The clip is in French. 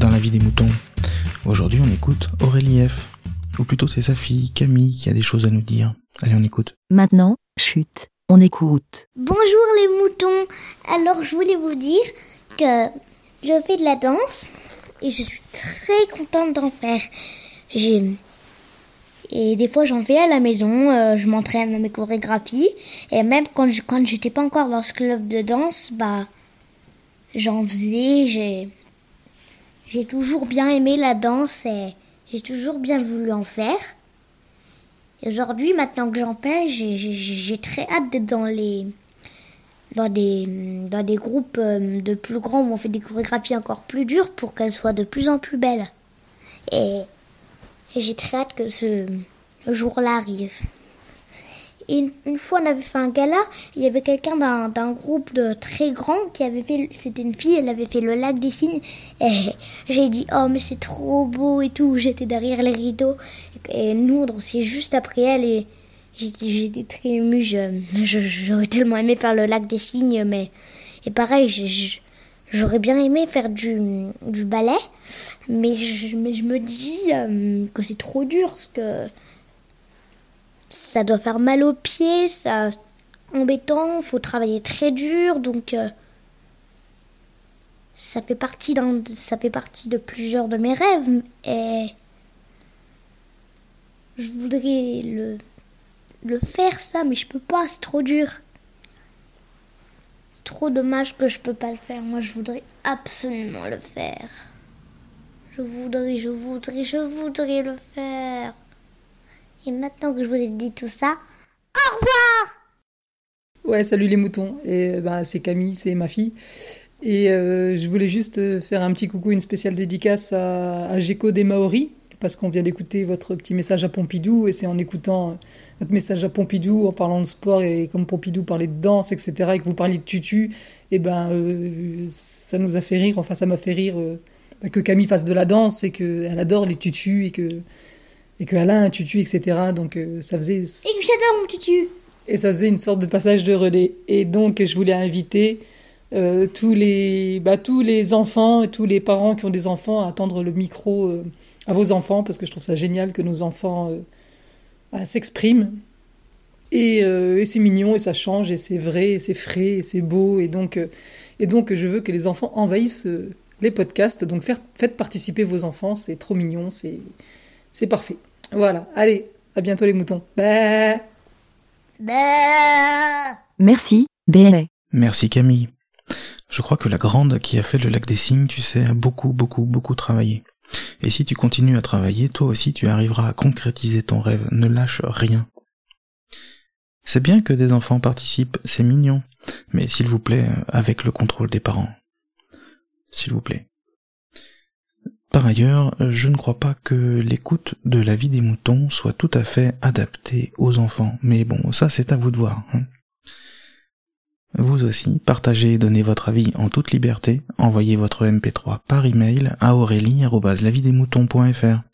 dans la vie des moutons. Aujourd'hui, on écoute Aurélie F. Ou plutôt, c'est sa fille, Camille, qui a des choses à nous dire. Allez, on écoute. Maintenant, chute, on écoute. Bonjour les moutons. Alors, je voulais vous dire que je fais de la danse et je suis très contente d'en faire. J'ai et des fois, j'en fais à la maison, euh, je m'entraîne à mes chorégraphies. Et même quand je quand j'étais pas encore dans ce club de danse, bah, j'en faisais. J'ai, j'ai toujours bien aimé la danse et j'ai toujours bien voulu en faire. Et aujourd'hui, maintenant que j'en fais, j'ai, très hâte d'être dans dans des, dans des groupes euh, de plus grands où on fait des chorégraphies encore plus dures pour qu'elles soient de plus en plus belles. Et j'ai très hâte que ce jour-là arrive. Et une, fois, on avait fait un gala, il y avait quelqu'un d'un groupe de très grand qui avait fait, c'était une fille, elle avait fait le lac des signes. Et j'ai dit, oh, mais c'est trop beau et tout. J'étais derrière les rideaux. Et nous, on dansait juste après elle. Et j'étais très émue. J'aurais tellement aimé faire le lac des signes, mais. Et pareil, j'aurais bien aimé faire du, du ballet, mais je, me dis euh, que c'est trop dur parce que ça doit faire mal aux pieds, ça embêtant, faut travailler très dur, donc euh, ça fait partie d'un, ça fait partie de plusieurs de mes rêves et je voudrais le le faire ça, mais je peux pas, c'est trop dur. C'est trop dommage que je peux pas le faire. Moi, je voudrais absolument le faire. Je voudrais, je voudrais, je voudrais le faire. Et maintenant que je vous ai dit tout ça, au revoir Ouais, salut les moutons. Et bah, c'est Camille, c'est ma fille. Et euh, je voulais juste faire un petit coucou, une spéciale dédicace à, à Géco des Maoris, parce qu'on vient d'écouter votre petit message à Pompidou, et c'est en écoutant votre message à Pompidou, en parlant de sport, et comme Pompidou parlait de danse, etc., et que vous parliez de tutu, et ben euh, ça nous a fait rire, enfin ça m'a fait rire euh, que Camille fasse de la danse, et qu'elle adore les tutus, et que et que Alain a un tutu, etc. Donc euh, ça faisait. Et que j'adore mon tutu. Et ça faisait une sorte de passage de relais. Et donc je voulais inviter euh, tous les bah, tous les enfants et tous les parents qui ont des enfants à tendre le micro euh, à vos enfants parce que je trouve ça génial que nos enfants bah, s'expriment. Et, et c'est mignon et ça change et c'est vrai et c'est frais et c'est beau et donc et donc je veux que les enfants envahissent les podcasts. Donc faire, faites participer vos enfants, c'est trop mignon, c'est parfait. Voilà, allez, à bientôt les moutons. Bah. Bah. Merci, Bé. Merci Camille. Je crois que la grande qui a fait le lac des signes, tu sais, a beaucoup, beaucoup, beaucoup travaillé. Et si tu continues à travailler, toi aussi tu arriveras à concrétiser ton rêve. Ne lâche rien. C'est bien que des enfants participent, c'est mignon. Mais s'il vous plaît, avec le contrôle des parents. S'il vous plaît. Par ailleurs, je ne crois pas que l'écoute de la vie des moutons soit tout à fait adaptée aux enfants, mais bon, ça c'est à vous de voir. Hein. Vous aussi, partagez et donnez votre avis en toute liberté, envoyez votre MP3 par email à aurélie.lavidesmoutons.fr.